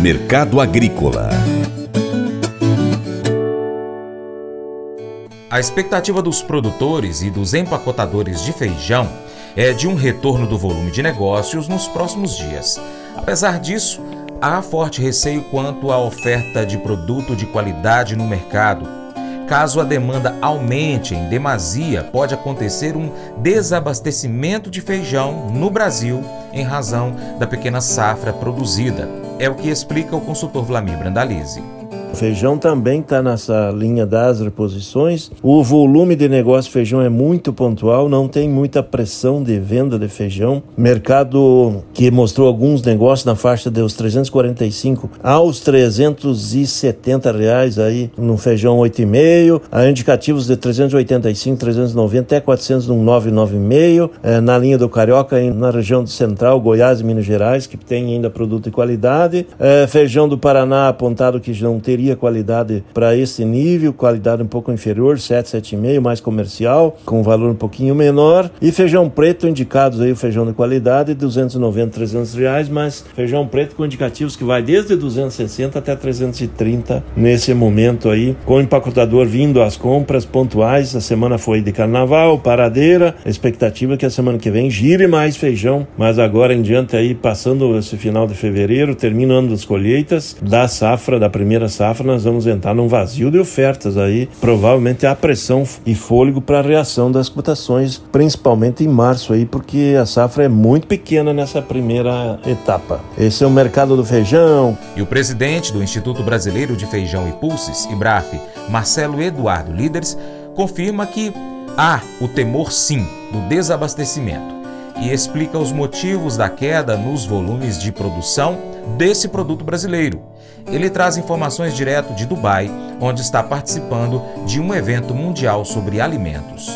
Mercado Agrícola A expectativa dos produtores e dos empacotadores de feijão é de um retorno do volume de negócios nos próximos dias. Apesar disso, há forte receio quanto à oferta de produto de qualidade no mercado. Caso a demanda aumente em demasia, pode acontecer um desabastecimento de feijão no Brasil em razão da pequena safra produzida. É o que explica o consultor Vlamir Brandalize. Feijão também está nessa linha das reposições. O volume de negócio de feijão é muito pontual, não tem muita pressão de venda de feijão. Mercado que mostrou alguns negócios na faixa dos 345 aos 370 reais aí no feijão 8,5, a indicativos de 385, 390 até 400 no 995, é, na linha do Carioca na região do Central, Goiás e Minas Gerais, que tem ainda produto de qualidade. É, feijão do Paraná apontado que não teria teria qualidade para esse nível, qualidade um pouco inferior, 7, 7,5, mais comercial, com valor um pouquinho menor. E feijão preto indicados aí, o feijão de qualidade, 290, 300 reais, mas feijão preto com indicativos que vai desde 260 até 330 nesse momento aí, com o empacotador vindo às compras pontuais. A semana foi de carnaval, paradeira, expectativa que a semana que vem gire mais feijão, mas agora em diante aí, passando esse final de fevereiro, terminando as colheitas da safra, da primeira safra safra nós vamos entrar num vazio de ofertas aí, provavelmente há pressão e fôlego para a reação das cotações, principalmente em março aí, porque a safra é muito pequena nessa primeira etapa. Esse é o mercado do feijão. E o presidente do Instituto Brasileiro de Feijão e Pulses, IBRAF, Marcelo Eduardo Líderes, confirma que há o temor sim do desabastecimento e explica os motivos da queda nos volumes de produção desse produto brasileiro. Ele traz informações direto de Dubai, onde está participando de um evento mundial sobre alimentos.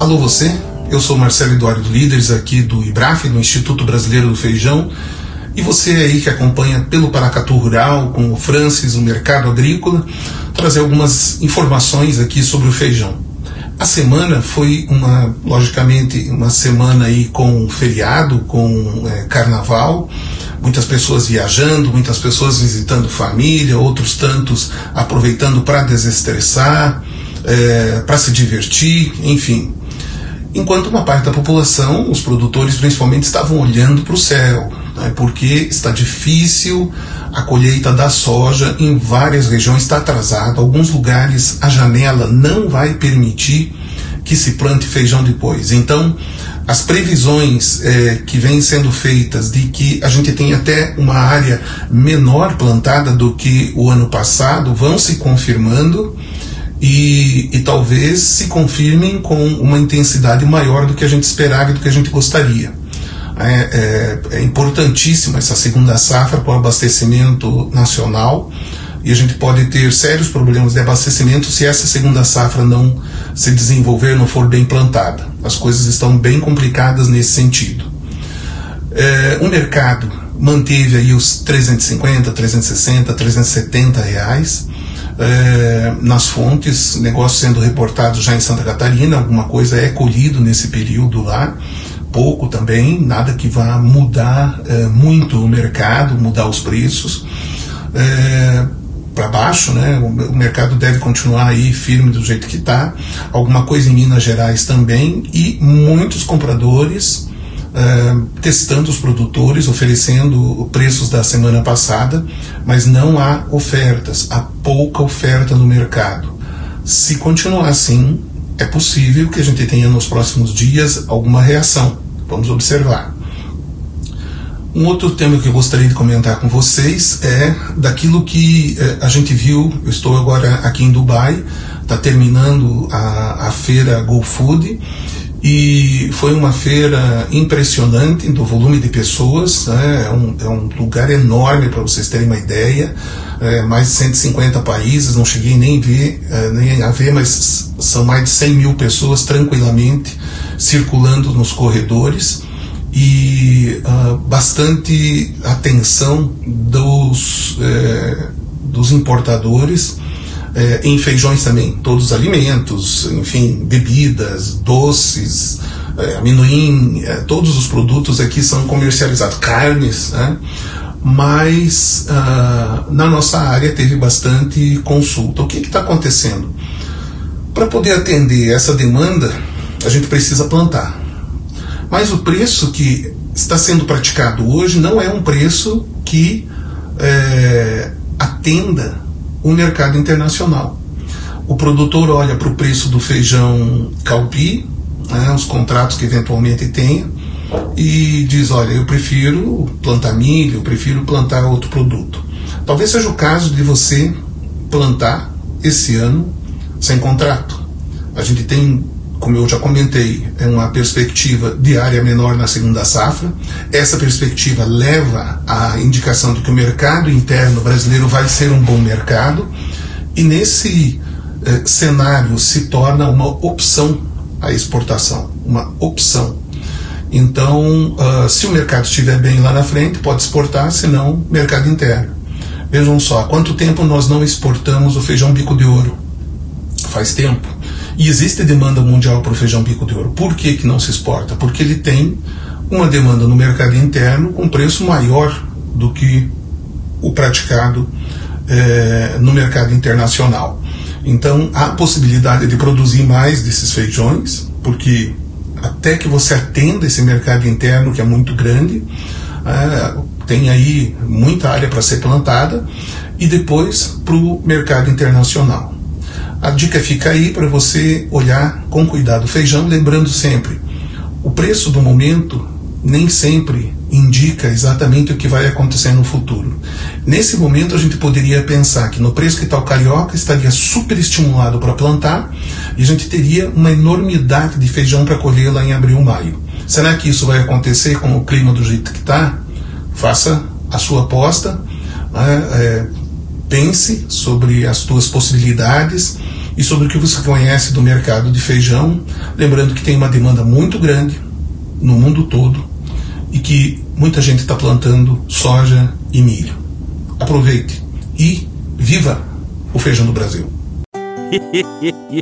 Alô você, eu sou Marcelo Eduardo Líderes aqui do IBRAF, do Instituto Brasileiro do Feijão, e você aí que acompanha pelo Paracatu Rural, com o Francis, o mercado agrícola, trazer algumas informações aqui sobre o feijão. A semana foi uma, logicamente, uma semana aí com feriado, com é, carnaval, muitas pessoas viajando, muitas pessoas visitando família, outros tantos aproveitando para desestressar, é, para se divertir, enfim. Enquanto uma parte da população, os produtores principalmente, estavam olhando para o céu, né, porque está difícil a colheita da soja em várias regiões, está atrasada. Alguns lugares a janela não vai permitir que se plante feijão depois. Então, as previsões é, que vêm sendo feitas de que a gente tem até uma área menor plantada do que o ano passado vão se confirmando. E, e, talvez se confirmem com uma intensidade maior do que a gente esperava e do que a gente gostaria. É, é, é importantíssima essa segunda safra para o abastecimento nacional e a gente pode ter sérios problemas de abastecimento se essa segunda safra não se desenvolver, não for bem plantada. As coisas estão bem complicadas nesse sentido. É, o mercado manteve aí os 350, 360, 370 reais é, nas fontes, negócio sendo reportado já em Santa Catarina, alguma coisa é colhido nesse período lá pouco também, nada que vá mudar é, muito o mercado, mudar os preços. É, para baixo, né? O, mercado deve continuar aí firme do jeito que está. Alguma coisa em Minas Gerais também e muitos compradores é, testando os produtores, oferecendo preços da semana passada, mas não há ofertas, há pouca oferta no mercado. Se continuar assim, é possível que a gente tenha nos próximos dias alguma reação. Vamos observar. Um outro tema que eu gostaria de comentar com vocês é daquilo que eh, a gente viu. Eu estou agora aqui em Dubai, está terminando a, a feira Go Food e foi uma feira impressionante do volume de pessoas. Né? É, um, é um lugar enorme para vocês terem uma ideia. É, mais de 150 países, não cheguei nem, ver, é, nem a ver, mas são mais de 100 mil pessoas tranquilamente circulando nos corredores e uh, bastante atenção dos, eh, dos importadores eh, em feijões também, todos os alimentos, enfim, bebidas, doces, eh, amendoim, todos os produtos aqui são comercializados, carnes, né? mas uh, na nossa área teve bastante consulta. O que está acontecendo? Para poder atender essa demanda, a gente precisa plantar. Mas o preço que está sendo praticado hoje não é um preço que é, atenda o mercado internacional. O produtor olha para o preço do feijão calpi, né, os contratos que eventualmente tenha, e diz: Olha, eu prefiro plantar milho, eu prefiro plantar outro produto. Talvez seja o caso de você plantar esse ano sem contrato. A gente tem, como eu já comentei, é uma perspectiva de área menor na segunda safra. Essa perspectiva leva à indicação de que o mercado interno brasileiro vai ser um bom mercado, e nesse eh, cenário se torna uma opção a exportação, uma opção então, uh, se o mercado estiver bem lá na frente, pode exportar, senão, mercado interno. Vejam só, há quanto tempo nós não exportamos o feijão bico de ouro? Faz tempo. E existe demanda mundial para o feijão bico de ouro. Por que, que não se exporta? Porque ele tem uma demanda no mercado interno com preço maior do que o praticado eh, no mercado internacional. Então, há possibilidade de produzir mais desses feijões, porque até que você atenda esse mercado interno que é muito grande, é, tem aí muita área para ser plantada, e depois para o mercado internacional. A dica fica aí para você olhar com cuidado o feijão, lembrando sempre, o preço do momento nem sempre indica exatamente o que vai acontecer no futuro. Nesse momento, a gente poderia pensar que no preço que está o carioca estaria super estimulado para plantar e a gente teria uma enormidade de feijão para colher lá em abril, maio. Será que isso vai acontecer com o clima do jeito que está? Faça a sua aposta, né? é, pense sobre as suas possibilidades e sobre o que você conhece do mercado de feijão, lembrando que tem uma demanda muito grande no mundo todo e que muita gente está plantando soja e milho. Aproveite e viva o feijão do Brasil.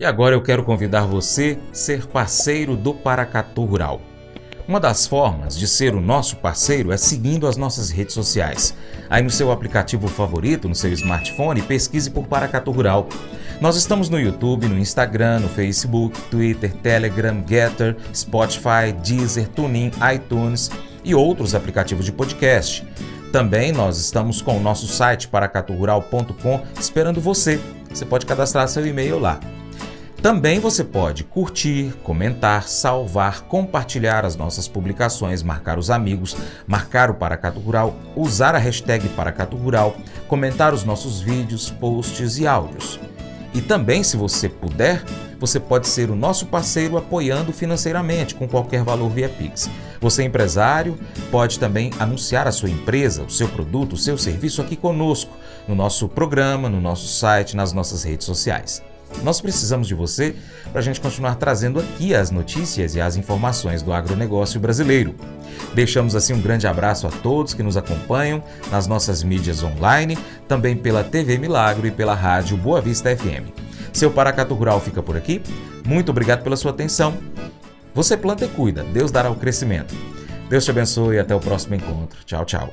e agora eu quero convidar você a ser parceiro do Paracatu Rural. Uma das formas de ser o nosso parceiro é seguindo as nossas redes sociais. Aí no seu aplicativo favorito, no seu smartphone, pesquise por Paracatu Rural. Nós estamos no YouTube, no Instagram, no Facebook, Twitter, Telegram, Getter, Spotify, Deezer, TuneIn, iTunes e outros aplicativos de podcast. Também nós estamos com o nosso site paracaturural.com esperando você. Você pode cadastrar seu e-mail lá. Também você pode curtir, comentar, salvar, compartilhar as nossas publicações, marcar os amigos, marcar o Paracato Rural, usar a hashtag Paracato Rural, comentar os nossos vídeos, posts e áudios. E também, se você puder, você pode ser o nosso parceiro apoiando financeiramente com qualquer valor via Pix. Você, empresário, pode também anunciar a sua empresa, o seu produto, o seu serviço aqui conosco, no nosso programa, no nosso site, nas nossas redes sociais. Nós precisamos de você para a gente continuar trazendo aqui as notícias e as informações do agronegócio brasileiro. Deixamos assim um grande abraço a todos que nos acompanham nas nossas mídias online, também pela TV Milagro e pela rádio Boa Vista FM. Seu Paracato Rural fica por aqui. Muito obrigado pela sua atenção. Você planta e cuida, Deus dará o crescimento. Deus te abençoe e até o próximo encontro. Tchau, tchau.